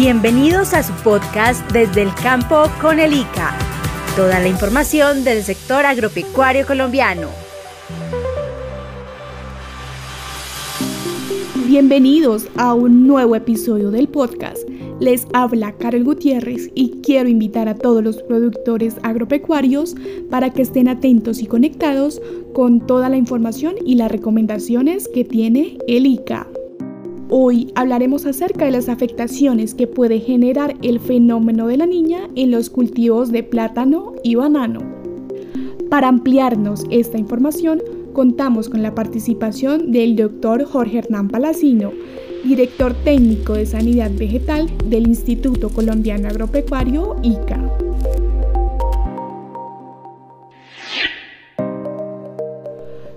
Bienvenidos a su podcast Desde el Campo con el ICA. Toda la información del sector agropecuario colombiano. Bienvenidos a un nuevo episodio del podcast. Les habla Carol Gutiérrez y quiero invitar a todos los productores agropecuarios para que estén atentos y conectados con toda la información y las recomendaciones que tiene el ICA. Hoy hablaremos acerca de las afectaciones que puede generar el fenómeno de la niña en los cultivos de plátano y banano. Para ampliarnos esta información, contamos con la participación del doctor Jorge Hernán Palacino, director técnico de Sanidad Vegetal del Instituto Colombiano Agropecuario ICA.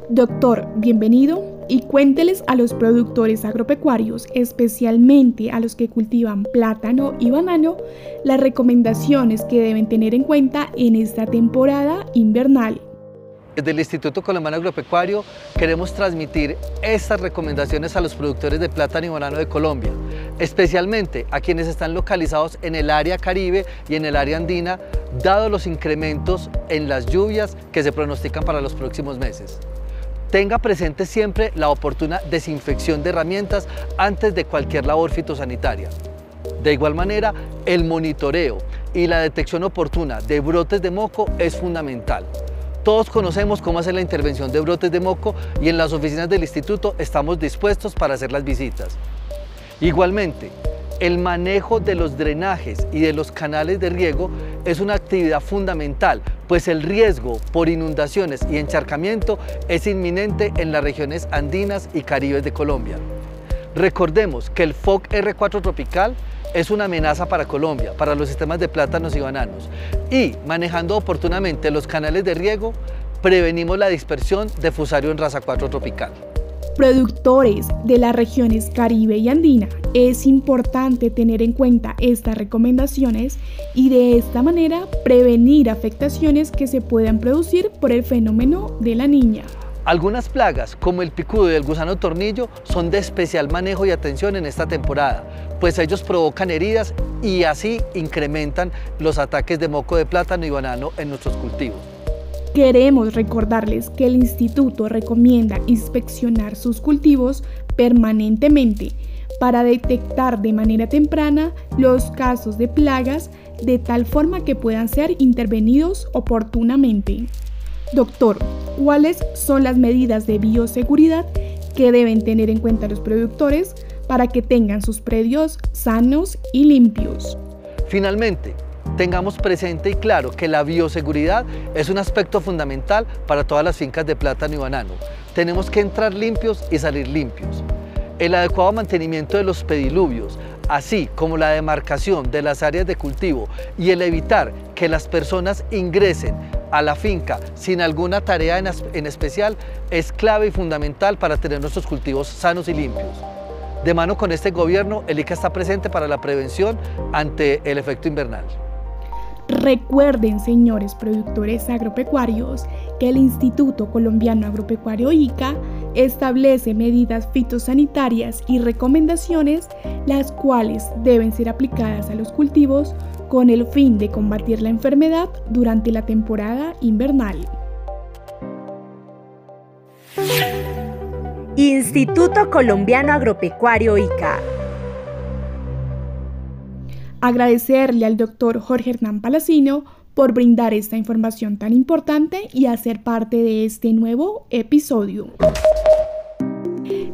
Doctor, bienvenido y cuénteles a los productores agropecuarios, especialmente a los que cultivan plátano y banano, las recomendaciones que deben tener en cuenta en esta temporada invernal. Desde el Instituto Colombiano Agropecuario queremos transmitir estas recomendaciones a los productores de plátano y banano de Colombia, especialmente a quienes están localizados en el área caribe y en el área andina, dado los incrementos en las lluvias que se pronostican para los próximos meses. Tenga presente siempre la oportuna desinfección de herramientas antes de cualquier labor fitosanitaria. De igual manera, el monitoreo y la detección oportuna de brotes de moco es fundamental. Todos conocemos cómo hacer la intervención de brotes de moco y en las oficinas del instituto estamos dispuestos para hacer las visitas. Igualmente, el manejo de los drenajes y de los canales de riego es una actividad fundamental, pues el riesgo por inundaciones y encharcamiento es inminente en las regiones andinas y caribes de Colombia. Recordemos que el FOC R4 tropical es una amenaza para Colombia, para los sistemas de plátanos y bananos. Y manejando oportunamente los canales de riego, prevenimos la dispersión de fusario en raza 4 tropical productores de las regiones Caribe y Andina, es importante tener en cuenta estas recomendaciones y de esta manera prevenir afectaciones que se puedan producir por el fenómeno de la niña. Algunas plagas, como el picudo y el gusano tornillo, son de especial manejo y atención en esta temporada, pues ellos provocan heridas y así incrementan los ataques de moco de plátano y banano en nuestros cultivos. Queremos recordarles que el instituto recomienda inspeccionar sus cultivos permanentemente para detectar de manera temprana los casos de plagas de tal forma que puedan ser intervenidos oportunamente. Doctor, ¿cuáles son las medidas de bioseguridad que deben tener en cuenta los productores para que tengan sus predios sanos y limpios? Finalmente, tengamos presente y claro que la bioseguridad es un aspecto fundamental para todas las fincas de plátano y banano. Tenemos que entrar limpios y salir limpios. El adecuado mantenimiento de los pediluvios, así como la demarcación de las áreas de cultivo y el evitar que las personas ingresen a la finca sin alguna tarea en, especial es clave y fundamental para tener nuestros cultivos sanos y limpios. De mano con este gobierno, el ICA está presente para la prevención ante el efecto invernal. Recuerden, señores productores agropecuarios, que el Instituto Colombiano Agropecuario ICA establece medidas fitosanitarias y recomendaciones las cuales deben ser aplicadas a los cultivos con el fin de combatir la enfermedad durante la temporada invernal. Instituto Colombiano Agropecuario ICA Agradecerle al doctor Jorge Hernán Palacino por brindar esta información tan importante y hacer parte de este nuevo episodio.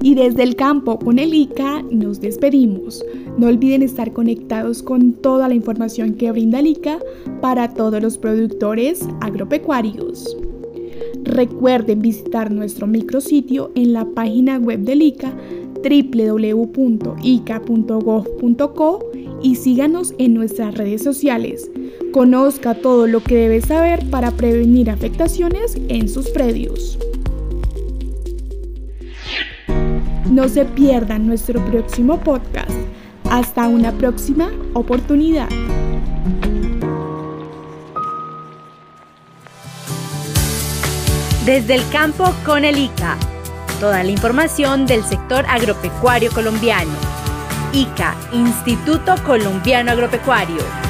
Y desde el campo con el ICA nos despedimos. No olviden estar conectados con toda la información que brinda el ICA para todos los productores agropecuarios. Recuerden visitar nuestro micrositio en la página web del ICA www.ica.gov.co y síganos en nuestras redes sociales. Conozca todo lo que debe saber para prevenir afectaciones en sus predios. No se pierdan nuestro próximo podcast. Hasta una próxima oportunidad. Desde el campo con el ICA. Toda la información del sector agropecuario colombiano ICA, Instituto Colombiano Agropecuario.